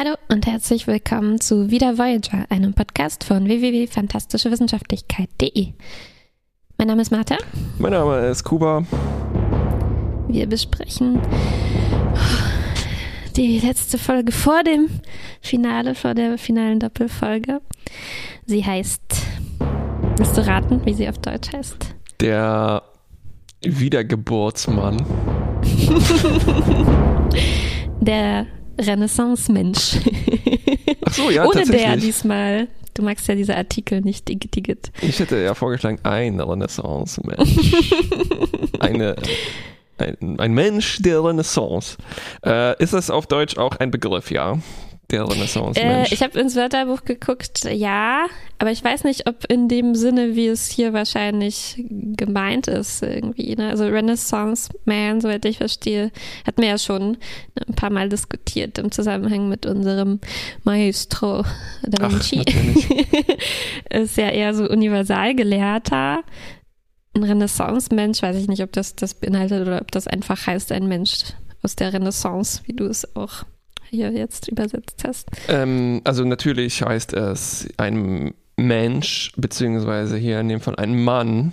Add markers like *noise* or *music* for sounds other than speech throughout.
Hallo und herzlich willkommen zu Wieder Voyager, einem Podcast von www.fantastischewissenschaftlichkeit.de. Mein Name ist Martha. Mein Name ist Kuba. Wir besprechen die letzte Folge vor dem Finale, vor der finalen Doppelfolge. Sie heißt, willst du raten, wie sie auf Deutsch heißt? Der Wiedergeburtsmann. *laughs* der Renaissance-Mensch. Ach so, ja, *laughs* Ohne der diesmal. Du magst ja diese Artikel nicht, Digit. Ich hätte ja vorgeschlagen, ein Renaissance-Mensch. *laughs* Eine, ein, ein Mensch der Renaissance. Äh, ist das auf Deutsch auch ein Begriff, ja? Der Renaissance-Mensch? Äh, ich habe ins Wörterbuch geguckt, ja, aber ich weiß nicht, ob in dem Sinne, wie es hier wahrscheinlich gemeint ist, irgendwie. Ne? Also Renaissance-Man, soweit ich verstehe, hatten wir ja schon ein paar Mal diskutiert im Zusammenhang mit unserem Maestro Da Vinci. *laughs* ist ja eher so Universalgelehrter. Ein Renaissance-Mensch, weiß ich nicht, ob das das beinhaltet oder ob das einfach heißt, ein Mensch aus der Renaissance, wie du es auch hier jetzt übersetzt hast? Ähm, also natürlich heißt es ein Mensch, beziehungsweise hier in dem Fall ein Mann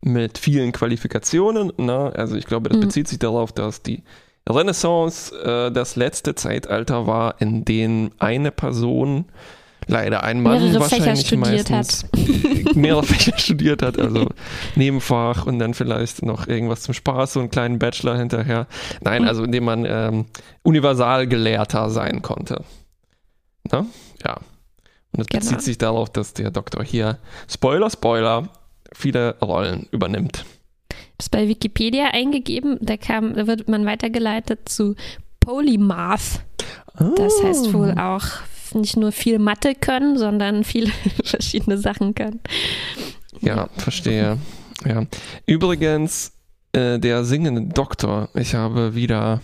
mit vielen Qualifikationen. Ne? Also ich glaube, das mhm. bezieht sich darauf, dass die Renaissance äh, das letzte Zeitalter war, in dem eine Person leider ein Mann mehrere wahrscheinlich Fächer meistens hat. *laughs* mehrere Fächer studiert hat, also *laughs* Nebenfach und dann vielleicht noch irgendwas zum Spaß, so einen kleinen Bachelor hinterher. Nein, hm. also indem man ähm, Universalgelehrter sein konnte. Ne? Ja. Und es genau. bezieht sich darauf, dass der Doktor hier, Spoiler, Spoiler, viele Rollen übernimmt. Das ist bei Wikipedia eingegeben, da kam, da wird man weitergeleitet zu Polymath. Das heißt wohl auch nicht nur viel Mathe können, sondern viele *laughs* verschiedene Sachen können. Ja, verstehe. Ja. Übrigens, äh, der singende Doktor, ich habe wieder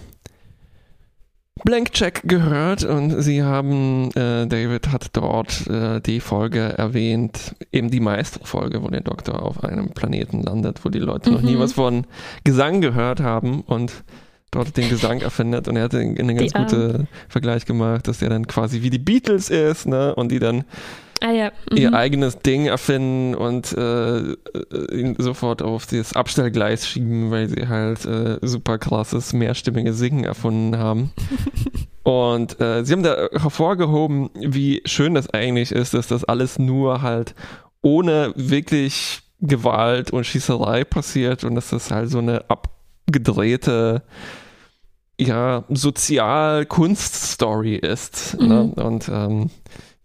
Blank Check gehört und sie haben, äh, David hat dort äh, die Folge erwähnt, eben die Meisterfolge, wo der Doktor auf einem Planeten landet, wo die Leute mhm. noch nie mhm. was von Gesang gehört haben und dort den Gesang erfindet und er hat einen ganz guten Vergleich gemacht, dass er dann quasi wie die Beatles ist, ne? Und die dann ah, ja. mhm. ihr eigenes Ding erfinden und äh, ihn sofort auf das Abstellgleis schieben, weil sie halt äh, super krasses, mehrstimmige Singen erfunden haben. *laughs* und äh, sie haben da hervorgehoben, wie schön das eigentlich ist, dass das alles nur halt ohne wirklich Gewalt und Schießerei passiert und dass das halt so eine abgedrehte ja, Sozial-Kunst-Story ist. Ne? Mhm. Ne? Und ähm,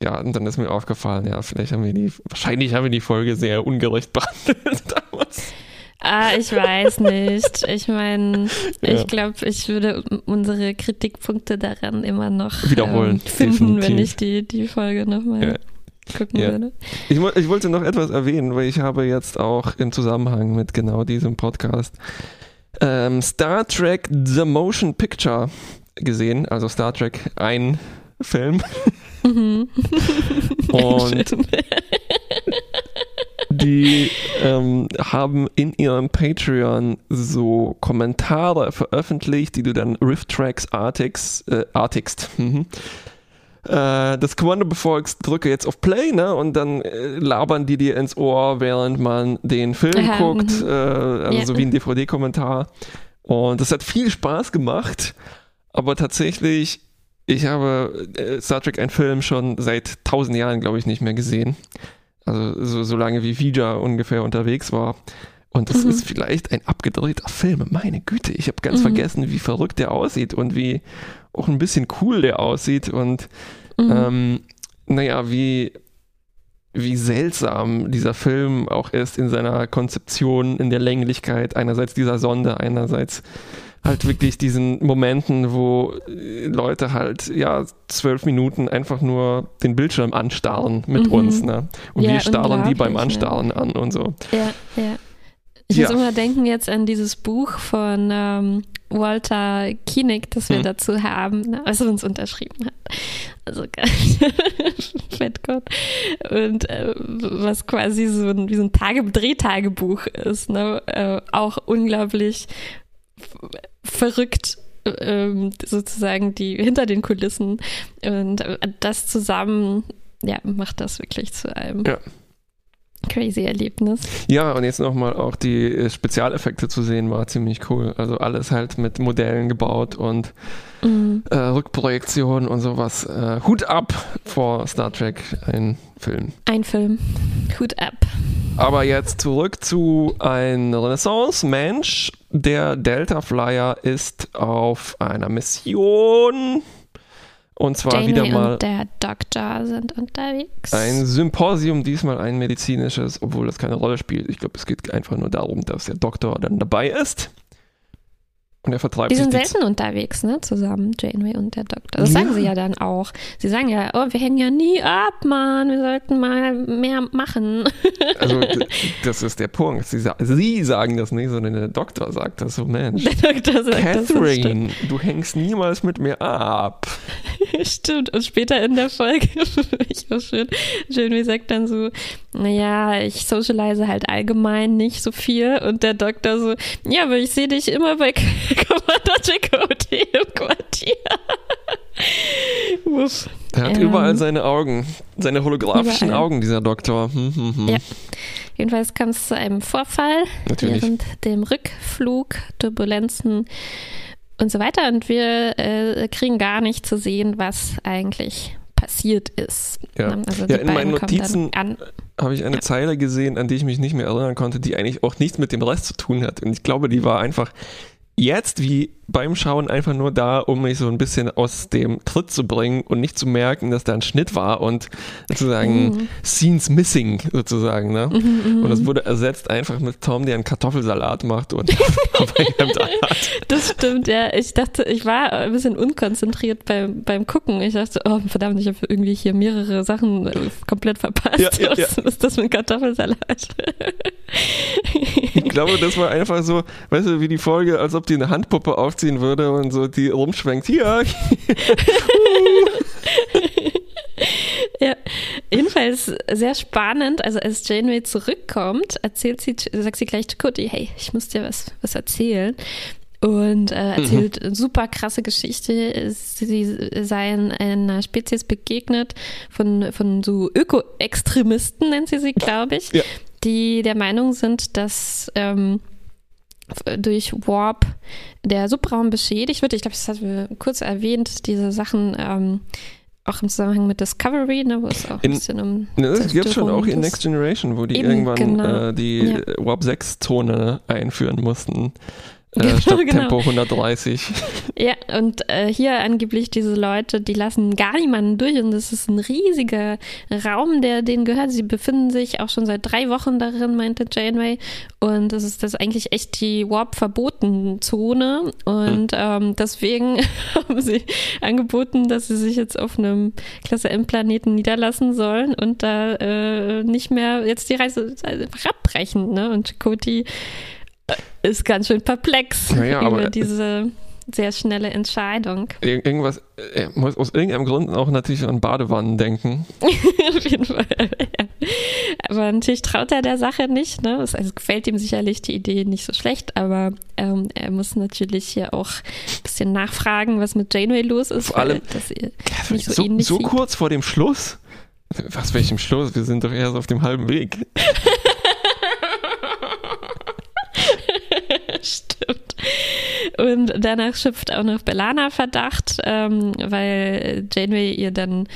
ja, und dann ist mir aufgefallen, ja, vielleicht haben wir die, wahrscheinlich haben wir die Folge sehr ungerecht *laughs* behandelt damals. Ah, ich weiß nicht. Ich meine, ja. ich glaube, ich würde unsere Kritikpunkte daran immer noch wiederholen ähm, finden, definitiv. wenn ich die, die Folge nochmal ja. gucken ja. würde. Ich, ich wollte noch etwas erwähnen, weil ich habe jetzt auch im Zusammenhang mit genau diesem Podcast ähm, Star Trek The Motion Picture gesehen, also Star Trek ein Film. Mhm. *laughs* Und die ähm, haben in ihrem Patreon so Kommentare veröffentlicht, die du dann Riff Tracks artigst, äh, artigst. Mhm äh, das Kommando befolgst, drücke jetzt auf Play, ne? Und dann äh, labern die dir ins Ohr, während man den Film Aha, guckt, mhm. äh, also ja. so wie ein DVD-Kommentar. Und das hat viel Spaß gemacht, aber tatsächlich, ich habe äh, Star Trek einen Film schon seit tausend Jahren, glaube ich, nicht mehr gesehen. Also so, so lange wie Vija ungefähr unterwegs war. Und das mhm. ist vielleicht ein abgedrehter Film. Meine Güte, ich habe ganz mhm. vergessen, wie verrückt der aussieht und wie auch ein bisschen cool der aussieht. Und mhm. ähm, naja, wie, wie seltsam dieser Film auch ist in seiner Konzeption, in der Länglichkeit. Einerseits dieser Sonde, einerseits halt wirklich diesen Momenten, wo Leute halt ja zwölf Minuten einfach nur den Bildschirm anstarren mit mhm. uns, ne? Und ja, wir starren die beim Anstarren ja. an und so. Ja, ja. Ich ja. muss immer denken jetzt an dieses Buch von ähm, Walter Koenig, das wir hm. dazu haben, ne, was er uns unterschrieben hat. Also *laughs* Fettgott. Und äh, was quasi so ein, wie so ein Tage Drehtagebuch ist. Ne? Äh, auch unglaublich verrückt ähm, sozusagen die hinter den Kulissen. Und äh, das zusammen, ja, macht das wirklich zu einem. Ja. Crazy Erlebnis. Ja, und jetzt nochmal auch die äh, Spezialeffekte zu sehen, war ziemlich cool. Also alles halt mit Modellen gebaut und mhm. äh, Rückprojektion und sowas. Äh, Hut ab vor Star Trek, ein Film. Ein Film. Hut ab. Aber jetzt zurück zu ein Renaissance-Mensch. Der Delta Flyer ist auf einer Mission und zwar Janeway wieder mal. Und der Doktor sind unterwegs. Ein Symposium, diesmal ein medizinisches, obwohl das keine Rolle spielt. Ich glaube, es geht einfach nur darum, dass der Doktor dann dabei ist. Und er vertreibt die sind die selten unterwegs, ne, zusammen, Janeway und der Doktor. Das ja. sagen sie ja dann auch. Sie sagen ja, oh, wir hängen ja nie ab, Mann, wir sollten mal mehr machen. *laughs* Also, *laughs* das ist der Punkt. Sie, sie sagen das nicht, sondern der Doktor sagt das so, Mensch. Der Doktor sagt Catherine, das, du hängst niemals mit mir ab. *laughs* stimmt. Und später in der Folge, ich war schön, Janeway sagt dann so, naja, ich socialize halt allgemein nicht so viel. Und der Doktor so, ja, aber ich sehe dich immer bei Commander Chakotay im Quartier. Er hat ähm, überall seine Augen, seine holographischen überall. Augen, dieser Doktor. Hm, hm, hm. Ja. Jedenfalls kam es zu einem Vorfall Natürlich. während dem Rückflug, Turbulenzen und so weiter. Und wir äh, kriegen gar nicht zu sehen, was eigentlich passiert ist. Ja, also ja in meinen Notizen habe ich eine ja. Zeile gesehen, an die ich mich nicht mehr erinnern konnte, die eigentlich auch nichts mit dem Rest zu tun hat. Und ich glaube, die war einfach jetzt wie beim Schauen einfach nur da, um mich so ein bisschen aus dem Tritt zu bringen und nicht zu merken, dass da ein Schnitt war und sozusagen mhm. Scenes missing sozusagen. Ne? Mhm, mhm. und das wurde ersetzt einfach mit Tom, der einen Kartoffelsalat macht und. *laughs* Das stimmt, ja. Ich dachte, ich war ein bisschen unkonzentriert beim, beim Gucken. Ich dachte, oh verdammt, ich habe irgendwie hier mehrere Sachen äh, komplett verpasst. Ja, ja, *laughs* ja. Was ist das mit Kartoffelsalat? ich glaube, das war einfach so, weißt du, wie die Folge, als ob die eine Handpuppe auf aufziehen würde und so die rumschwenkt. Hier. *laughs* *laughs* ja, jedenfalls sehr spannend. Also als Janeway zurückkommt, erzählt sie, sagt sie gleich zu Cody, hey, ich muss dir was, was erzählen. Und äh, erzählt mhm. super krasse Geschichte. Sie seien einer Spezies begegnet von, von so Öko-Extremisten, nennt sie sie, glaube ich, ja. die der Meinung sind, dass ähm, durch Warp der Subraum beschädigt wird. Ich glaube, das hatten wir kurz erwähnt, diese Sachen ähm, auch im Zusammenhang mit Discovery, ne, wo es auch ein bisschen um. Ne, das gibt es schon auch in Next Generation, wo die irgendwann genau. äh, die ja. Warp 6-Zone einführen mussten. Äh, statt genau. Tempo 130. *laughs* Ja, und äh, hier angeblich diese Leute, die lassen gar niemanden durch und das ist ein riesiger Raum, der denen gehört. Sie befinden sich auch schon seit drei Wochen darin, meinte Janeway. Und das ist das eigentlich echt die Warp-Verboten-Zone. Und hm. ähm, deswegen *laughs* haben sie angeboten, dass sie sich jetzt auf einem Klasse M-Planeten niederlassen sollen und da äh, nicht mehr jetzt die Reise einfach abbrechen. Ne? Und Chakoti ist ganz schön perplex naja, über diese sehr schnelle Entscheidung. Irgendwas, er muss aus irgendeinem Grund auch natürlich an Badewannen denken. *laughs* Auf jeden Fall. Ja. Aber natürlich traut er der Sache nicht. Ne? Es also gefällt ihm sicherlich die Idee nicht so schlecht, aber ähm, er muss natürlich hier auch ein bisschen nachfragen, was mit Janeway los ist. Vor allem, nicht so, so, so kurz vor dem Schluss. Was welchem Schluss? Wir sind doch erst auf dem halben Weg. *laughs* Stimmt. Und danach schöpft auch noch Belana Verdacht, ähm, weil Janeway ihr dann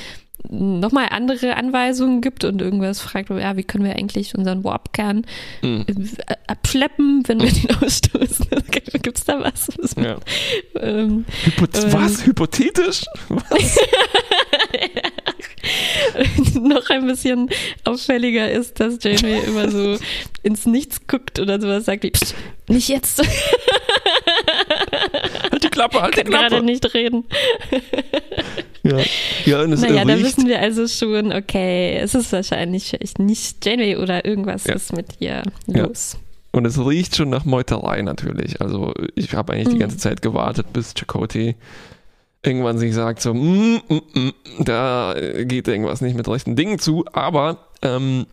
nochmal andere Anweisungen gibt und irgendwas fragt, ja, wie können wir eigentlich unseren Warp-Kern mhm. abschleppen, wenn wir den *laughs* ausstoßen? *laughs* Gibt es da was? was ja. ähm, Hypoth was? Hypothetisch? Was? *laughs* noch ein bisschen auffälliger ist, dass Jamie immer so ins Nichts guckt oder sowas sagt wie, nicht jetzt. Halt die Klappe, halt die Klappe. gerade nicht reden. ja, ja und es Naja, da wissen wir also schon, okay, es ist wahrscheinlich nicht Janeway oder irgendwas ja. ist mit ihr los. Ja. Und es riecht schon nach Meuterei natürlich. Also ich habe eigentlich mhm. die ganze Zeit gewartet, bis Chakoti irgendwann sich sagt, so, mm, mm, mm, da geht irgendwas nicht mit rechten Dingen zu, aber ähm,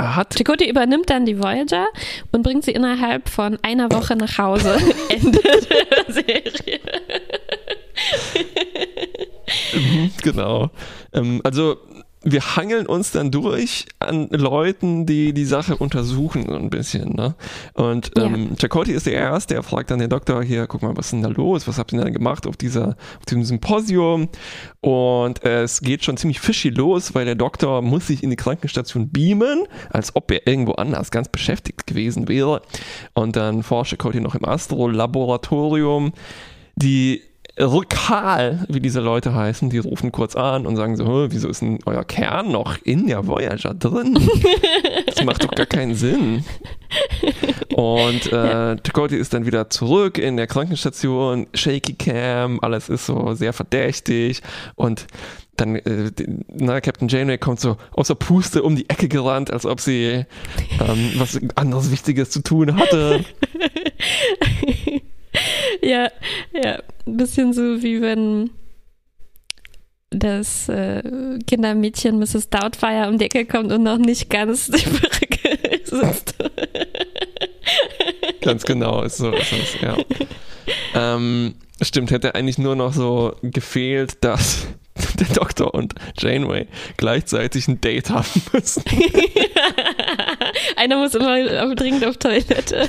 hat. Chakotay übernimmt dann die Voyager und bringt sie innerhalb von einer Woche nach Hause. *laughs* Ende der Serie. Mhm, genau. Ähm, also wir hangeln uns dann durch an Leuten, die die Sache untersuchen so ein bisschen. Ne? Und ähm, ja. Chakotay ist der Erste, der fragt dann den Doktor hier, guck mal, was ist denn da los? Was habt ihr denn gemacht auf, dieser, auf diesem Symposium? Und es geht schon ziemlich fishy los, weil der Doktor muss sich in die Krankenstation beamen, als ob er irgendwo anders ganz beschäftigt gewesen wäre. Und dann forscht Chakotay noch im Astro-Laboratorium. Die Rückal, wie diese Leute heißen, die rufen kurz an und sagen so, wieso ist denn euer Kern noch in der Voyager drin? *laughs* Das macht doch gar keinen Sinn. Und äh, Chakotay ist dann wieder zurück in der Krankenstation, Shaky Cam, alles ist so sehr verdächtig und dann, äh, na, Captain Janeway kommt so außer Puste um die Ecke gerannt, als ob sie ähm, was anderes Wichtiges zu tun hatte. *laughs* ja, ja, ein bisschen so wie wenn das äh, Kindermädchen Mrs. Doubtfire um die Ecke kommt und noch nicht ganz die Brücke sitzt. ganz genau, ist so ist es, ja. ähm, stimmt, hätte eigentlich nur noch so gefehlt, dass *laughs* der Doktor und Janeway gleichzeitig ein Date haben müssen. *laughs* Einer muss immer dringend auf Toilette.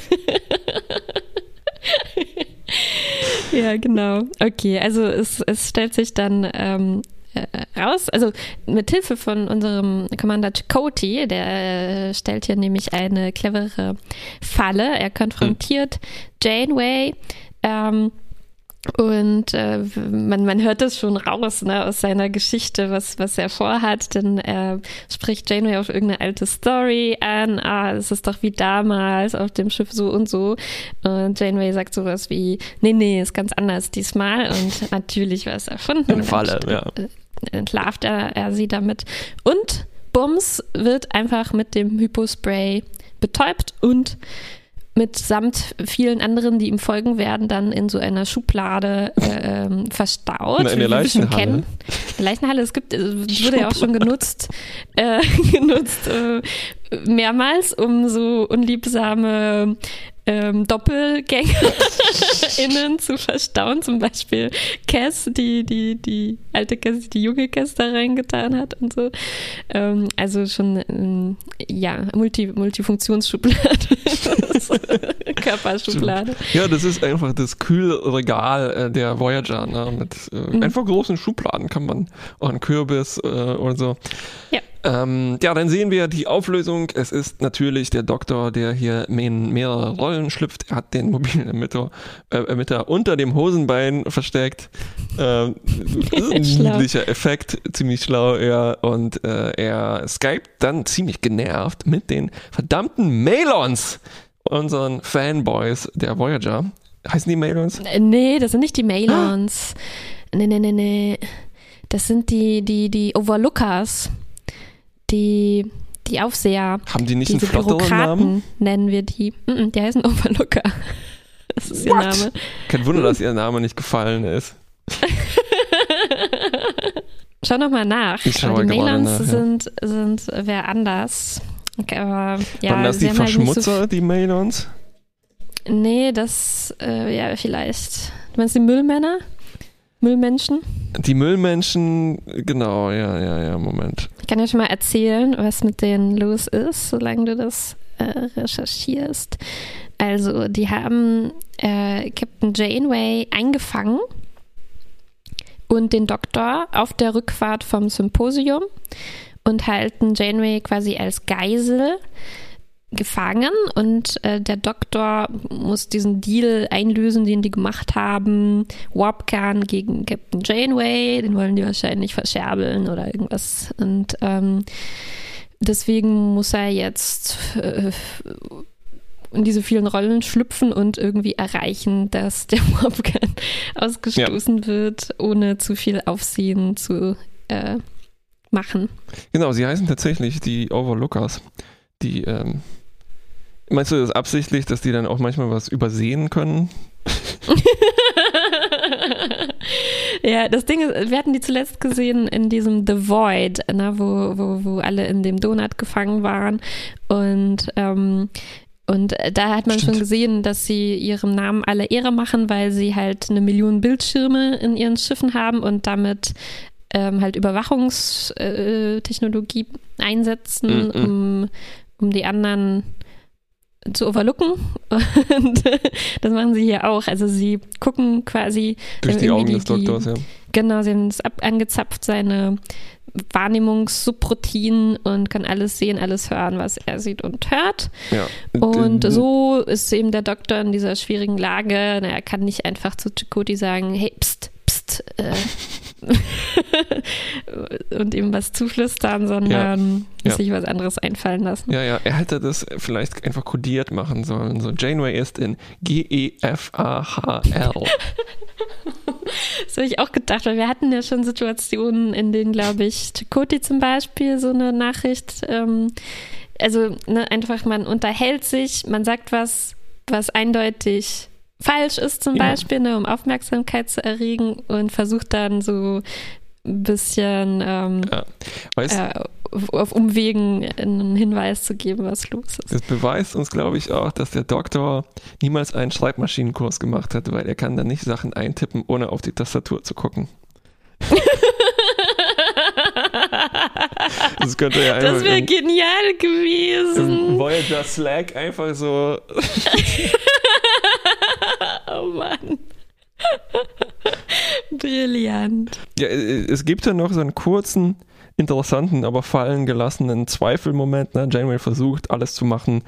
*laughs* ja, genau. Okay, also es, es stellt sich dann ähm, äh, raus, also mit Hilfe von unserem Commander Chakotay, der äh, stellt hier nämlich eine clevere Falle. Er konfrontiert. Janeway. Ähm, und äh, man, man hört das schon raus ne, aus seiner Geschichte, was, was er vorhat, denn er spricht Janeway auf irgendeine alte Story an, ah, es ist doch wie damals auf dem Schiff so und so. Und Janeway sagt sowas wie, nee, nee, ist ganz anders diesmal und *laughs* natürlich war es erfunden. Eine Falle, ja. Äh, entlarvt er, er sie damit. Und Bums wird einfach mit dem Hypospray betäubt und mitsamt vielen anderen, die ihm folgen werden, dann in so einer Schublade äh, ähm, verstaut. In der Leichenhalle. Kennen. Leichenhalle, es gibt, es wurde ja auch schon genutzt, äh, *laughs* genutzt äh, mehrmals, um so unliebsame ähm, DoppelgängerInnen zu verstauen. Zum Beispiel Cass, die, die, die alte Cass, die, die junge Cass da reingetan hat und so. Ähm, also schon, ähm, ja, Multi, Multifunktionsschublade. *laughs* *laughs* Körperschublade. Ja, das ist einfach das Kühlregal äh, der Voyager. Ne? Mit äh, mhm. einfach großen Schubladen kann man auch einen Kürbis äh, oder so. Ja. Ähm, ja, dann sehen wir die Auflösung. Es ist natürlich der Doktor, der hier in mehrere Rollen schlüpft. Er hat den mobilen Emitter, äh, Emitter unter dem Hosenbein versteckt. Ähm, *laughs* niedlicher Effekt, ziemlich schlau, ja. Und äh, er skypt dann ziemlich genervt mit den verdammten Melons, unseren Fanboys der Voyager. Heißen die Melons? Äh, nee, das sind nicht die Melons. Ah. Nee, nee, nee, nee. Das sind die, die, die Overlookers die, die Aufseher. Haben die nicht diese einen flotteren Namen? nennen wir die. die heißen Overlooker. *laughs* Das ist What? ihr Name. Kein Wunder, dass ihr Name nicht gefallen ist. *laughs* Schau noch mal nach. Ich schaue die Melons nach, ja. sind, sind wer anders. Okay, aber, ja, Waren das die Verschmutzer, halt so die Melons? Nee, das, äh, ja, vielleicht. Du meinst die Müllmänner? Müllmenschen? Die Müllmenschen, genau, ja, ja, ja, Moment. Ich kann ja schon mal erzählen, was mit denen los ist, solange du das äh, recherchierst. Also, die haben äh, Captain Janeway eingefangen und den Doktor auf der Rückfahrt vom Symposium und halten Janeway quasi als Geisel gefangen und äh, der Doktor muss diesen Deal einlösen, den die gemacht haben. Warpkern gegen Captain Janeway, den wollen die wahrscheinlich verscherbeln oder irgendwas. Und ähm, deswegen muss er jetzt äh, in diese vielen Rollen schlüpfen und irgendwie erreichen, dass der *laughs* Warpkern ausgestoßen ja. wird, ohne zu viel Aufsehen zu äh, machen. Genau, sie heißen tatsächlich die Overlookers die, ähm, meinst du das absichtlich, dass die dann auch manchmal was übersehen können? *laughs* ja, das Ding ist, wir hatten die zuletzt gesehen in diesem The Void, ne, wo, wo, wo alle in dem Donut gefangen waren. Und ähm, und da hat man Stimmt. schon gesehen, dass sie ihrem Namen alle Ehre machen, weil sie halt eine Million Bildschirme in ihren Schiffen haben und damit ähm, halt Überwachungstechnologie einsetzen, mm -mm. um, um die anderen zu overlooken. *laughs* Und das machen sie hier auch. Also sie gucken quasi durch die Augen die, des Doktors, ja. Genau, sie haben es angezapft, seine Wahrnehmungssubroutinen und kann alles sehen, alles hören, was er sieht und hört. Ja. Und so ist eben der Doktor in dieser schwierigen Lage. Er kann nicht einfach zu Chakoti sagen, hey, pst, pst, äh, *laughs* und ihm was zuflüstern, sondern ja. Ja. sich was anderes einfallen lassen. Ja, ja, er hätte das vielleicht einfach kodiert machen sollen. So, Janeway ist in G-E-F-A-H-L. *laughs* das habe ich auch gedacht, weil wir hatten ja schon Situationen, in denen, glaube ich, Chakoti zum Beispiel so eine Nachricht, ähm, also ne, einfach man unterhält sich, man sagt was, was eindeutig falsch ist zum ja. Beispiel, ne, um Aufmerksamkeit zu erregen und versucht dann so ein bisschen ähm, ja. weißt, äh, auf Umwegen einen Hinweis zu geben, was los ist. Das beweist uns, glaube ich, auch, dass der Doktor niemals einen Schreibmaschinenkurs gemacht hat, weil er kann dann nicht Sachen eintippen, ohne auf die Tastatur zu gucken. *laughs* das könnte ja Das wäre genial gewesen. Voyager Slack einfach so. *laughs* *laughs* oh Mann. *laughs* Brillant. Ja, äh, es gibt ja noch so einen kurzen, interessanten, aber fallen gelassenen Zweifelmoment. Ne? Janeway versucht, alles zu machen,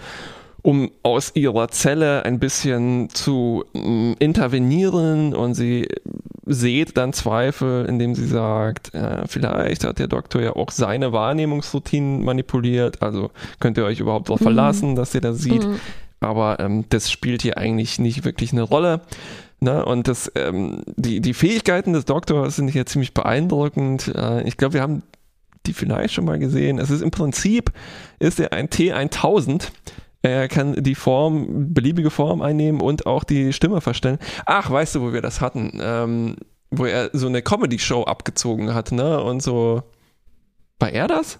um aus ihrer Zelle ein bisschen zu mm, intervenieren und sie seht dann Zweifel, indem sie sagt, äh, vielleicht hat der Doktor ja auch seine Wahrnehmungsroutinen manipuliert, also könnt ihr euch überhaupt darauf mhm. verlassen, dass ihr das sieht. Mhm. Aber ähm, das spielt hier eigentlich nicht wirklich eine Rolle. Ne? Und das, ähm, die, die Fähigkeiten des Doktors sind hier ziemlich beeindruckend. Äh, ich glaube, wir haben die vielleicht schon mal gesehen. Es ist im Prinzip, ist er ein T1000. Er kann die Form, beliebige Form einnehmen und auch die Stimme verstellen. Ach, weißt du, wo wir das hatten? Ähm, wo er so eine Comedy-Show abgezogen hat, ne? Und so. War er das?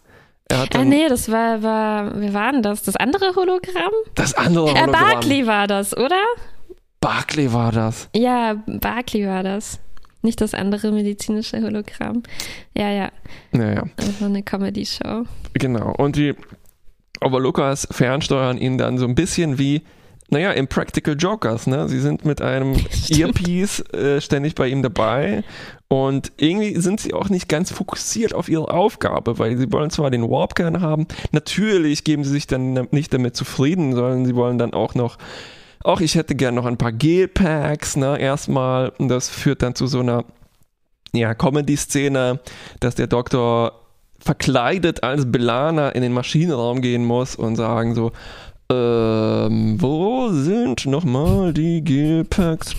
Er hat ah, nee, das war, war, wie war denn das? Das andere Hologramm? Das andere Hologramm. Äh, Barclay war das, oder? Barclay war das. Ja, Barclay war das. Nicht das andere medizinische Hologramm. Ja, ja. Naja. Das war eine Comedy-Show. Genau. Und die Overlookers fernsteuern ihn dann so ein bisschen wie naja, im Practical Jokers, ne? Sie sind mit einem *laughs* Earpiece äh, ständig bei ihm dabei und irgendwie sind sie auch nicht ganz fokussiert auf ihre Aufgabe, weil sie wollen zwar den Warpkern haben, natürlich geben sie sich dann nicht damit zufrieden, sondern sie wollen dann auch noch auch ich hätte gern noch ein paar Gelpacks, ne, erstmal. Und das führt dann zu so einer, ja, Comedy-Szene, dass der Doktor verkleidet als Belana in den Maschinenraum gehen muss und sagen so, ähm, wo sind nochmal die Gelpacks?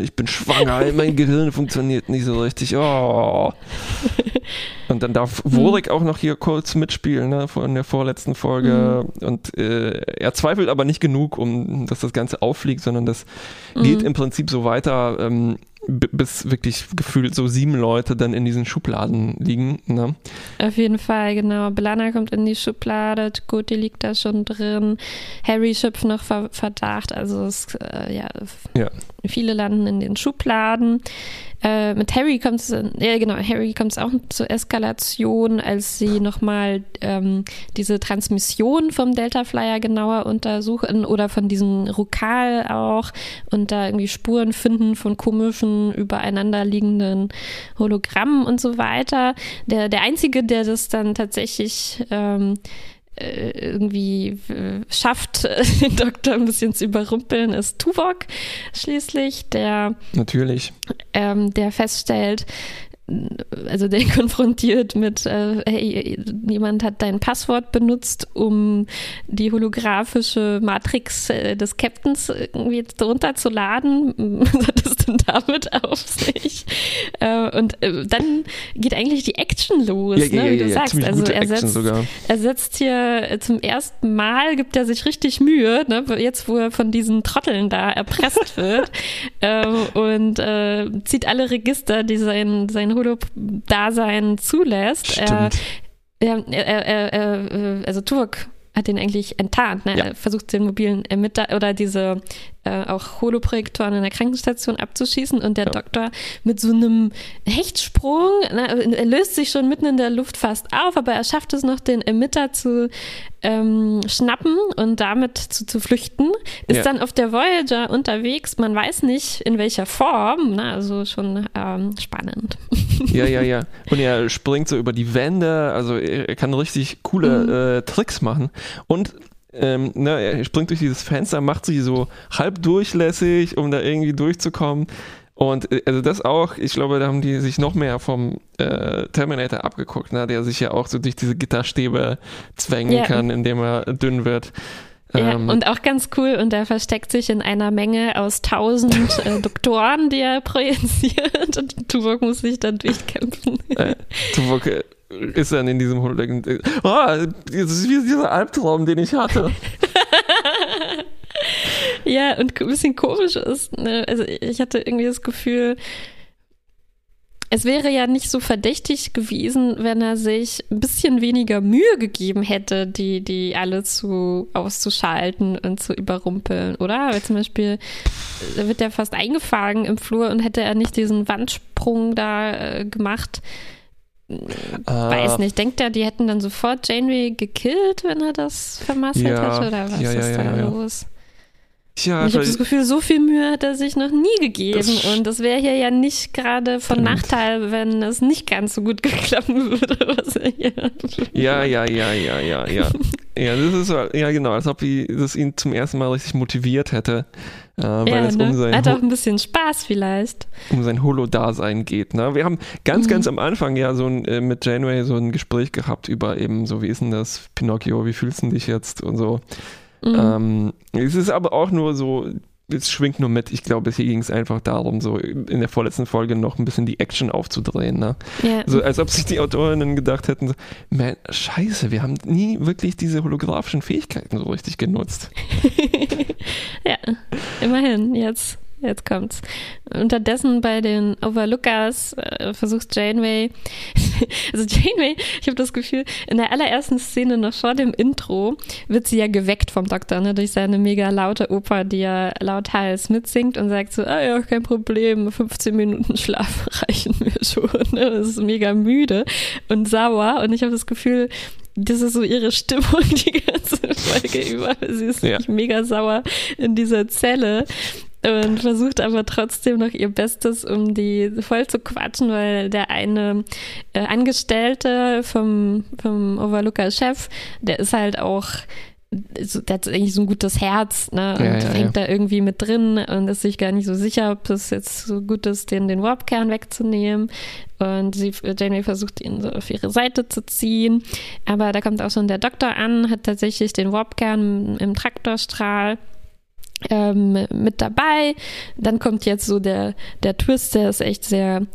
Ich bin schwanger, mein Gehirn funktioniert nicht so richtig. Oh. Und dann darf Worik auch noch hier kurz mitspielen, ne, von der vorletzten Folge. Mhm. Und äh, er zweifelt aber nicht genug, um dass das Ganze auffliegt, sondern das mhm. geht im Prinzip so weiter. Ähm, bis wirklich gefühlt so sieben Leute dann in diesen Schubladen liegen. Ne? Auf jeden Fall, genau. Belana kommt in die Schublade, Goti liegt da schon drin, Harry schöpft noch Verdacht, also es, äh, ja, ja, viele landen in den Schubladen. Äh, mit Harry kommt es, ja genau, Harry kommt es auch zur Eskalation, als sie nochmal ähm, diese Transmission vom Delta Flyer genauer untersuchen oder von diesem Rukal auch und da irgendwie Spuren finden von komischen, übereinanderliegenden Hologrammen und so weiter. Der, der Einzige, der das dann tatsächlich ähm, äh, irgendwie äh, schafft, *laughs* den Doktor ein bisschen zu überrumpeln, ist Tuvok schließlich, der natürlich, ähm, der feststellt, also der *laughs* konfrontiert mit, äh, hey, jemand hat dein Passwort benutzt, um die holographische Matrix äh, des Captains irgendwie drunter zu laden. *laughs* Was hat das denn damit auf sich? Äh, und äh, dann geht eigentlich die Action los, Ja, ja, ne, wie ja, du ja, sagst. Also er setzt, er setzt hier äh, zum ersten Mal, gibt er sich richtig Mühe, ne, jetzt wo er von diesen Trotteln da erpresst *laughs* wird ähm, und äh, zieht alle Register, die sein, sein Holo-Dasein zulässt. Stimmt. er, er, er, er, also Tuvok hat ihn eigentlich enttarnt. Ne? Ja. Er versucht den mobilen Emitter oder diese äh, auch Holoprojektoren in der Krankenstation abzuschießen und der Ja. Doktor mit so einem Hechtsprung, ne, er löst sich schon mitten in der Luft fast auf, aber er schafft es noch, den Emitter zu ähm, schnappen und damit zu, zu flüchten. Ist Ja. dann auf der Voyager unterwegs, man weiß nicht in welcher Form, ne? also schon ähm, spannend. *laughs* Ja, ja, ja. Und er springt so über die Wände, also er, kann richtig coole äh, Tricks machen. Und ähm, ne, er springt durch dieses Fenster, macht sich so halb durchlässig, um da irgendwie durchzukommen. Und äh, also das auch, ich glaube, da haben die sich noch mehr vom äh, Terminator abgeguckt, ne, der sich ja auch so durch diese Gitterstäbe zwängen Ja. kann, indem er dünn wird. Ja, Ähm, und auch ganz cool, und er versteckt sich in einer Menge aus tausend äh, *laughs* Doktoren, die er projiziert, und Tuvok muss sich dann durchkämpfen. äh, Tuvok äh, ist dann in diesem Holodeck. äh, Oh, das ist wie dieser Albtraum, den ich hatte. *laughs* Ja, und ein bisschen komisch ist, ne? also ich hatte irgendwie das Gefühl, es wäre ja nicht so verdächtig gewesen, wenn er sich ein bisschen weniger Mühe gegeben hätte, die, die alle zu auszuschalten und zu überrumpeln, oder? Weil zum Beispiel, da wird er fast eingefangen im Flur und hätte er nicht diesen Wandsprung da äh, gemacht. Weiß nicht, denkt er, die hätten dann sofort Janeway gekillt, wenn er das vermasselt Ja, hätte? Oder was ja, ja, ist ja, da ja. los? Tja, Und ich habe das Gefühl, so viel Mühe hat er sich noch nie gegeben. Das und das wäre hier ja nicht gerade von. Nachteil, wenn es nicht ganz so gut *laughs* geklappen würde, was er hier Ja, ja, ja, ja, ja, ja. *laughs* Ja, das ist ja genau, als ob das ihn zum ersten Mal richtig motiviert hätte, äh, weil Ja, es ne? um sein, Hat auch ein bisschen Spaß vielleicht. um sein Holo-Dasein geht. Ne? Wir haben ganz, Mhm. ganz am Anfang ja so ein, äh, mit Janeway so ein Gespräch gehabt über eben so, wie ist denn das, Pinocchio, wie fühlst du dich jetzt und so. Mhm. Ähm, es ist aber auch nur so, es schwingt nur mit. Ich glaube, hier ging es einfach darum, so in der vorletzten Folge noch ein bisschen die Action aufzudrehen. Ne? ja. So, als ob sich die Autorinnen gedacht hätten, so, man, scheiße, wir haben nie wirklich diese holographischen Fähigkeiten so richtig genutzt. *laughs* ja, immerhin, jetzt, jetzt kommt's. Unterdessen bei den Overlookers äh, versucht Janeway, *laughs* also Janeway, ich habe das Gefühl, in der allerersten Szene noch vor dem Intro wird sie ja geweckt vom Doktor, ne, durch seine mega laute Oper, die er lauthals mitsingt und sagt so, ah ja, kein Problem, 15 Minuten Schlaf *laughs* reichen mir schon. Ne? Das ist mega müde und sauer und ich habe das Gefühl, das ist so ihre Stimmung *laughs* die ganze Folge über. Sie ist Ja. wirklich mega sauer in dieser Zelle und versucht aber trotzdem noch ihr Bestes, um die voll zu quatschen, weil der eine äh, Angestellte vom, vom Overlooker-Chef, der ist halt auch der hat eigentlich so ein gutes Herz, ne? Und Ja, ja, hängt ja. da irgendwie mit drin und ist sich gar nicht so sicher, ob es jetzt so gut ist, den, den Warpkern wegzunehmen. Und sie, Janeway versucht ihn so auf ihre Seite zu ziehen. Aber da kommt auch schon der Doktor an, hat tatsächlich den Warpkern im Traktorstrahl ähm, mit dabei. Dann kommt jetzt so der, der Twist, der ist echt sehr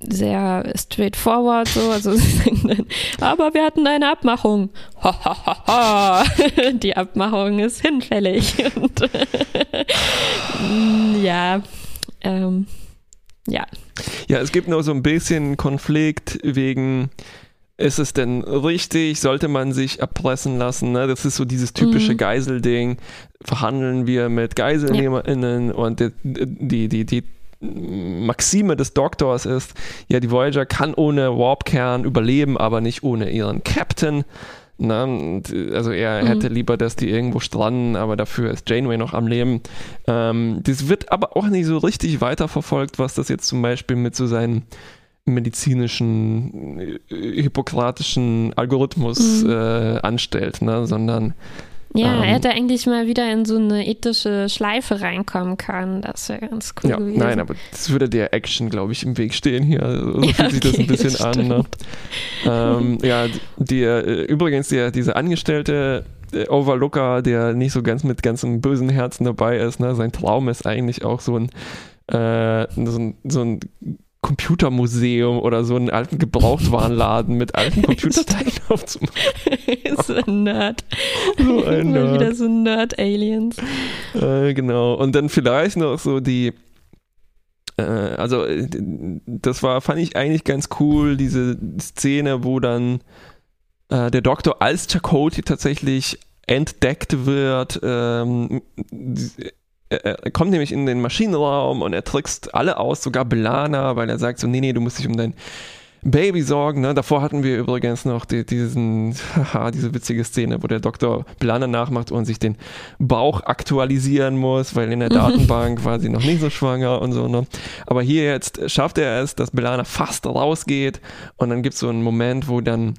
sehr straightforward so, also *laughs* aber wir hatten eine Abmachung. Ho, ho, ho, ho. Die Abmachung ist hinfällig. *laughs* Und, *laughs* ja, ähm, ja, Ja, es gibt noch so ein bisschen Konflikt wegen, ist es denn richtig, sollte man sich erpressen lassen? Ne? Das ist so dieses typische Mhm. Geiselding. Verhandeln wir mit GeiselnehmerInnen und die, die, die, die Maxime des Doktors ist, ja, die Voyager kann ohne Warpkern überleben, aber nicht ohne ihren Captain. Na, äh, also er Mhm. hätte lieber, dass die irgendwo stranden, aber dafür ist Janeway noch am Leben. Ähm, das wird aber auch nicht so richtig weiterverfolgt, was das jetzt zum Beispiel mit so seinen medizinischen, äh, hippokratischen Algorithmus Mhm. äh, anstellt, ne? sondern Ja, Ähm, er hätte eigentlich mal wieder in so eine ethische Schleife reinkommen können. Das wäre ganz cool Ja, gewesen. nein, aber das würde der Action, glaube ich, im Weg stehen hier. *laughs* So Ja, fühlt sich das ein bisschen das an. Ne? Ähm, ja, der, äh, übrigens, der, dieser Angestellte Overlooker, der nicht so ganz mit ganzem bösen Herzen dabei ist, ne? sein Traum ist eigentlich auch so ein, äh, so ein, so ein Computermuseum oder so einen alten Gebrauchtwarenladen mit alten *laughs* Computerteilen aufzumachen. *laughs* so ein Nerd. So ein Mal Nerd. wieder so Nerd-Aliens. Äh, genau. Und dann vielleicht noch so die, äh, also äh, das war, fand ich eigentlich ganz cool, diese Szene, wo dann äh, der Doktor als Chakotay tatsächlich entdeckt wird. Ähm, er, kommt nämlich in den Maschinenraum und er trickst alle aus, sogar Belana, weil er sagt so, nee, nee, du musst dich um dein Baby sorgen. Ne? Davor hatten wir übrigens noch die, diesen, *laughs* haha, diese witzige Szene, wo der Doktor Belana nachmacht und sich den Bauch aktualisieren muss, weil in der *laughs* Datenbank war sie noch nicht so schwanger und so. Ne? Aber hier jetzt schafft er es, dass Belana fast rausgeht und dann gibt es so einen Moment, wo dann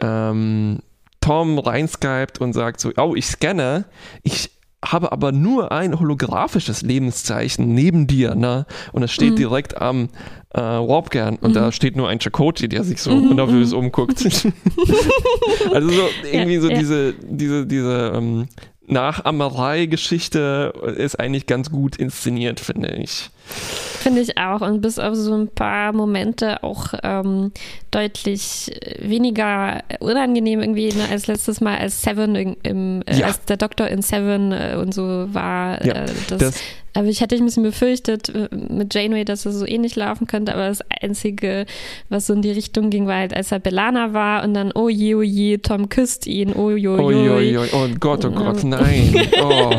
ähm, Tom reinskypt und sagt so, oh, ich scanne, ich habe aber nur ein holographisches Lebenszeichen neben dir, ne? Und es steht Mhm. direkt am äh, Warpkern und da Mhm. steht nur ein Chakotay, der sich so Mhm, *laughs* nervös mhm. umguckt. *laughs* also so irgendwie so ja. diese, diese, diese ähm, Nachahmerei-Geschichte ist eigentlich ganz gut inszeniert, finde ich. Finde ich auch. Und bis auf so ein paar Momente auch ähm, deutlich weniger unangenehm irgendwie ne, als letztes Mal, als Seven im, im äh, Ja. als der Doktor in Seven äh, und so war. Ja, äh, das, Das, aber ich hatte ein bisschen befürchtet äh, mit Janeway, dass es so ähnlich laufen könnte, aber das Einzige, was so in die Richtung ging, war halt, als er Belana war und dann, oh je, oh je, Tom küsst ihn, oh je, oh je. Uiuiui, oh Gott, oh Gott, nein. *laughs* Oh,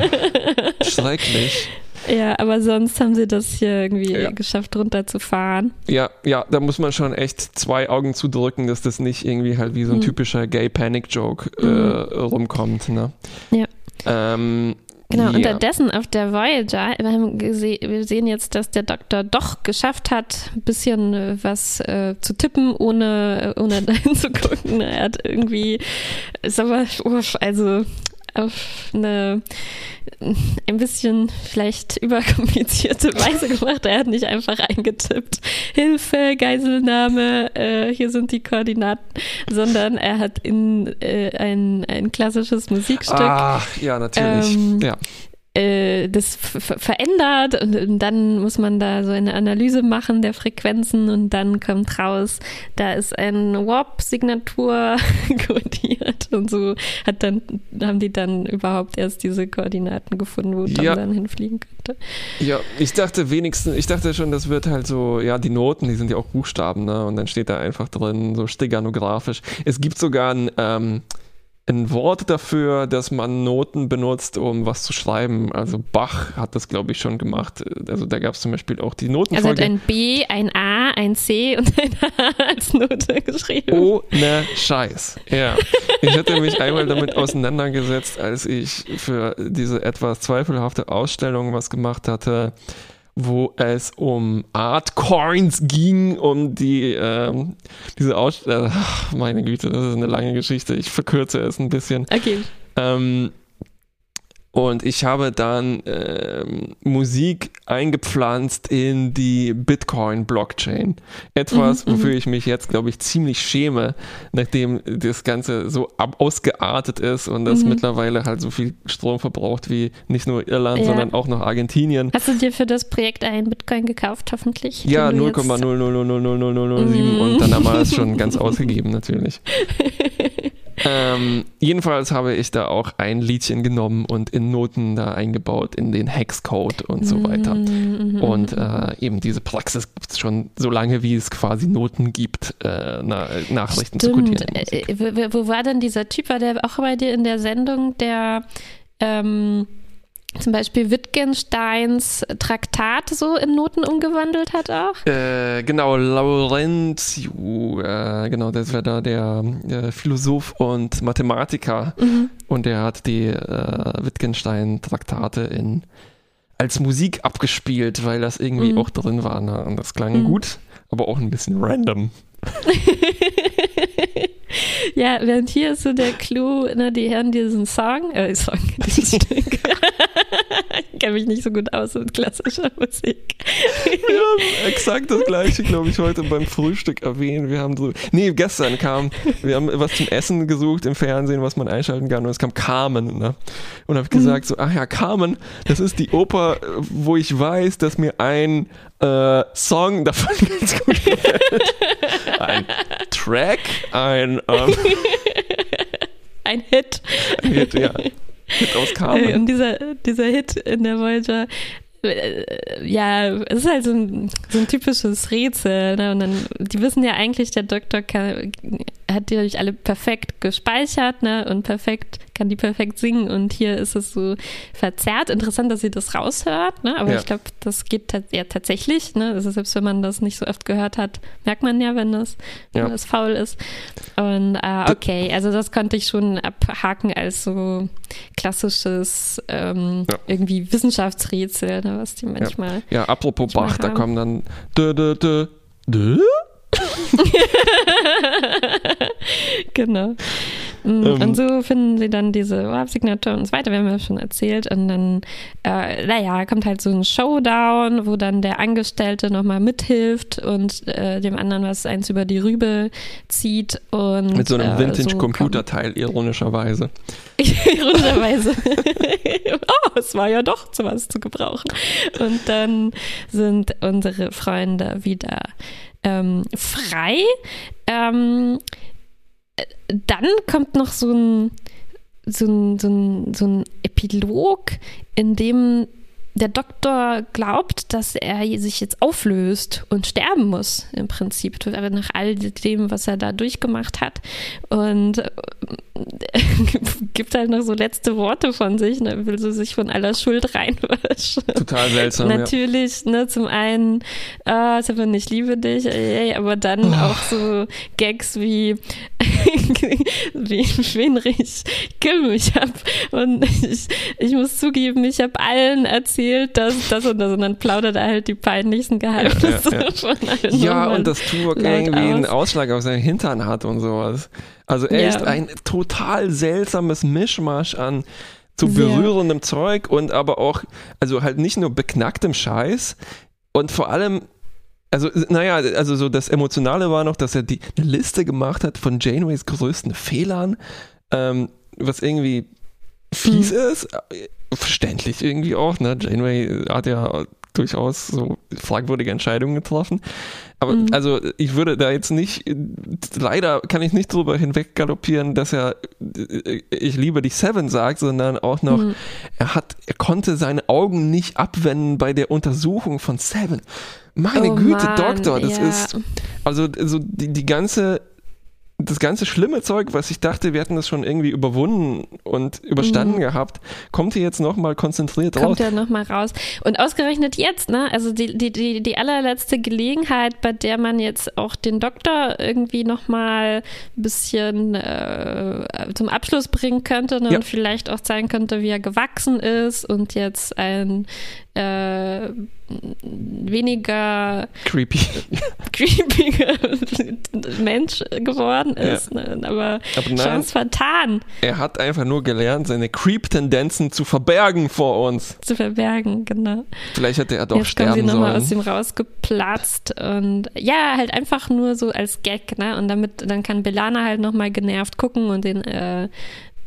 schrecklich. Ja, aber sonst haben sie das hier irgendwie Ja. geschafft, runterzufahren. Ja, ja, da muss man schon echt zwei Augen zudrücken, dass das nicht irgendwie halt wie so ein Mhm. typischer Gay-Panic-Joke äh, Mhm. rumkommt. Ne? Ja. Ähm, Genau, ja. unterdessen auf der Voyager, wir, haben gese wir sehen jetzt, dass der Doktor doch geschafft hat, ein bisschen äh, was äh, zu tippen, ohne, ohne *laughs* dahin zu gucken. Er hat irgendwie, ist aber, also auf eine ein bisschen vielleicht überkomplizierte *laughs* Weise gemacht. Er hat nicht einfach eingetippt, Hilfe, Geiselnahme, äh, hier sind die Koordinaten, sondern er hat in äh, ein, ein klassisches Musikstück Ach, ja, natürlich. Ähm, ja. Äh, das ver- verändert und, und dann muss man da so eine Analyse machen der Frequenzen und dann kommt raus, da ist ein Warp-Signatur *laughs* kodiert und so hat dann, haben die dann überhaupt erst diese Koordinaten gefunden, wo Tom Ja. dann hinfliegen könnte. ja, ich dachte wenigstens, ich dachte schon, das wird halt so, ja, die Noten, die sind ja auch Buchstaben, ne? Und dann steht da einfach drin, so steganografisch. Es gibt sogar ein, ähm, ein Wort dafür, dass man Noten benutzt, um was zu schreiben. Also Bach hat das, glaube ich, schon gemacht. Also da gab es zum Beispiel auch die Also Notenfolge. hat ein B, ein A, ein C und ein A als Note geschrieben. Ohne Scheiß. Ja. Ich hatte mich einmal damit auseinandergesetzt, als ich für diese etwas zweifelhafte Ausstellung was gemacht hatte, wo es um Artcoins ging, um die, ähm, diese Ausstellung. Ach, meine Güte, das ist eine lange Geschichte. Ich verkürze es ein bisschen. Okay. Ähm, und ich habe dann ähm, Musik eingepflanzt in die Bitcoin-Blockchain. Etwas, Mhm, wofür ich mich jetzt, glaube ich, ziemlich schäme, nachdem das Ganze so ab ausgeartet ist und das Mhm. mittlerweile halt so viel Strom verbraucht wie nicht nur Irland, Ja. sondern auch noch Argentinien. Hast du dir für das Projekt einen Bitcoin gekauft, hoffentlich? Ja, Den du jetzt- 0,0000007 Mhm. und dann haben wir es schon ganz ausgegeben natürlich. *laughs* ähm, jedenfalls habe ich da auch ein Liedchen genommen und in Noten da eingebaut in den Hexcode und so weiter. Mhm, mhm, Und äh, eben diese Praxis gibt es schon so lange, wie es quasi Noten gibt, äh, na, Nachrichten zu Stimmt. codieren. und so. Äh, wo, wo war denn dieser Typ? War der auch bei dir in der Sendung, der ähm, zum Beispiel Wittgensteins Traktat so in Noten umgewandelt hat auch? Äh, genau, Laurentius, äh, genau, das war da der, der Philosoph und Mathematiker Mhm. und der hat die äh, Wittgenstein-Traktate in als Musik abgespielt, weil das irgendwie Mhm. auch drin war. Ne? Und das klang Mhm. gut, aber auch ein bisschen random. *laughs* Ja, während hier ist so der Clou, ne, die hören diesen Song, äh, Song, dieses *laughs* Stück. Kenne mich nicht so gut aus mit klassischer *laughs* Musik. Wir haben exakt das gleiche, glaube ich, heute beim Frühstück erwähnt. Wir haben so, nee, gestern kam, wir haben was zum Essen gesucht im Fernsehen, was man einschalten kann und es kam Carmen, ne? Und habe gesagt so, ach ja, Carmen, das ist die Oper, wo ich weiß, dass mir ein äh, Song davon *laughs* ganz gut gefällt. Ein Track, ein, ähm, *laughs* Ein Hit. ein Hit, ja. *laughs* Hit Äh. Und dieser, dieser Hit in der Voyager, äh, ja, es ist halt so ein, so ein typisches Rätsel. Ne? Und dann, die wissen ja eigentlich, der Doktor kann, hat die natürlich alle perfekt gespeichert ne? und perfekt, kann die perfekt singen. Und hier ist es so verzerrt. Interessant, dass sie das raushört, ne? aber Ja. ich glaube, das geht ta- ja tatsächlich. Ne? Also selbst wenn man das nicht so oft gehört hat, merkt man ja, wenn das, Ja. wenn das faul ist. Und äh, okay, also das konnte ich schon abhaken als so klassisches ähm, Ja. irgendwie Wissenschaftsrätsel, ne, was die manchmal. Ja, apropos Manchmal Bach, da haben. kommen dann dö, dö, dö, dö? *laughs* Genau. Mm, Ähm. und so finden sie dann diese Warp-Signatur und so weiter, wir haben ja schon erzählt. Und dann, äh, naja, kommt halt so ein Showdown, wo dann der Angestellte nochmal mithilft und äh, dem anderen was eins über die Rübe zieht. Und, Mit so einem äh, Vintage-Computerteil, ironischerweise. *laughs* Ironischerweise. *laughs* oh, es war ja doch zu was zu gebrauchen. Und dann sind unsere Freunde wieder ähm, frei. Ähm, äh, dann kommt noch so ein, so ein, so ein, so ein Epilog, in dem der Doktor glaubt, dass er sich jetzt auflöst und sterben muss, im Prinzip, aber nach all dem, was er da durchgemacht hat. Und äh, *laughs* gibt halt noch so letzte Worte von sich, ne, will so sich von aller Schuld reinwaschen. Total seltsam. ja. Natürlich, ne, zum einen, äh, ich liebe dich, ey, ey, aber dann Oh. auch so Gags wie, *laughs* wie Schwinrich, Kim, ich hab, und ich, ich muss zugeben, ich habe allen erzählt, dass das und das, und dann plaudert er halt die peinlichsten Geheimnisse Ja, ja, ja. von allen. Ja, und das Tuvok irgendwie einen aus. Ausschlag auf seinen Hintern hat und sowas. Also er ist ein total seltsames Mischmasch an zu berührendem Zeug und aber auch, also halt nicht nur beknacktem Scheiß und vor allem, also naja, also so das Emotionale war noch, dass er die eine Liste gemacht hat von Janeways größten Fehlern, ähm, was irgendwie fies Mhm. ist, äh, verständlich irgendwie auch, ne? Janeway hat ja durchaus so fragwürdige Entscheidungen getroffen. Aber Mhm. also ich würde da jetzt nicht, leider kann ich nicht drüber hinweg galoppieren, dass er ich liebe dich Seven sagt, sondern auch noch, Mhm. er hat, er konnte seine Augen nicht abwenden bei der Untersuchung von Seven. Meine Oh Güte, Mann, Doktor, das ja. ist, also, also die, die ganze, das ganze schlimme Zeug, was ich dachte, wir hätten das schon irgendwie überwunden und überstanden Mhm. gehabt, kommt hier jetzt nochmal konzentriert raus. kommt ja nochmal raus. Und ausgerechnet jetzt, ne? Also die, die, die, die allerletzte Gelegenheit, bei der man jetzt auch den Doktor irgendwie nochmal ein bisschen äh, zum Abschluss bringen könnte ne? Ja. und vielleicht auch zeigen könnte, wie er gewachsen ist und jetzt ein äh, weniger Creepy. *laughs* creepiger Mensch geworden Ja. ist. Ne? Aber Aber nein, Chance vertan er hat einfach nur gelernt, seine Creep-Tendenzen zu verbergen vor uns. zu verbergen, genau. Vielleicht hätte er doch Jetzt kommen sie sterben nochmal aus dem rausgeplatzt und ja, halt einfach nur so als Gag, ne? Und damit, dann kann Belana halt nochmal genervt gucken und den äh,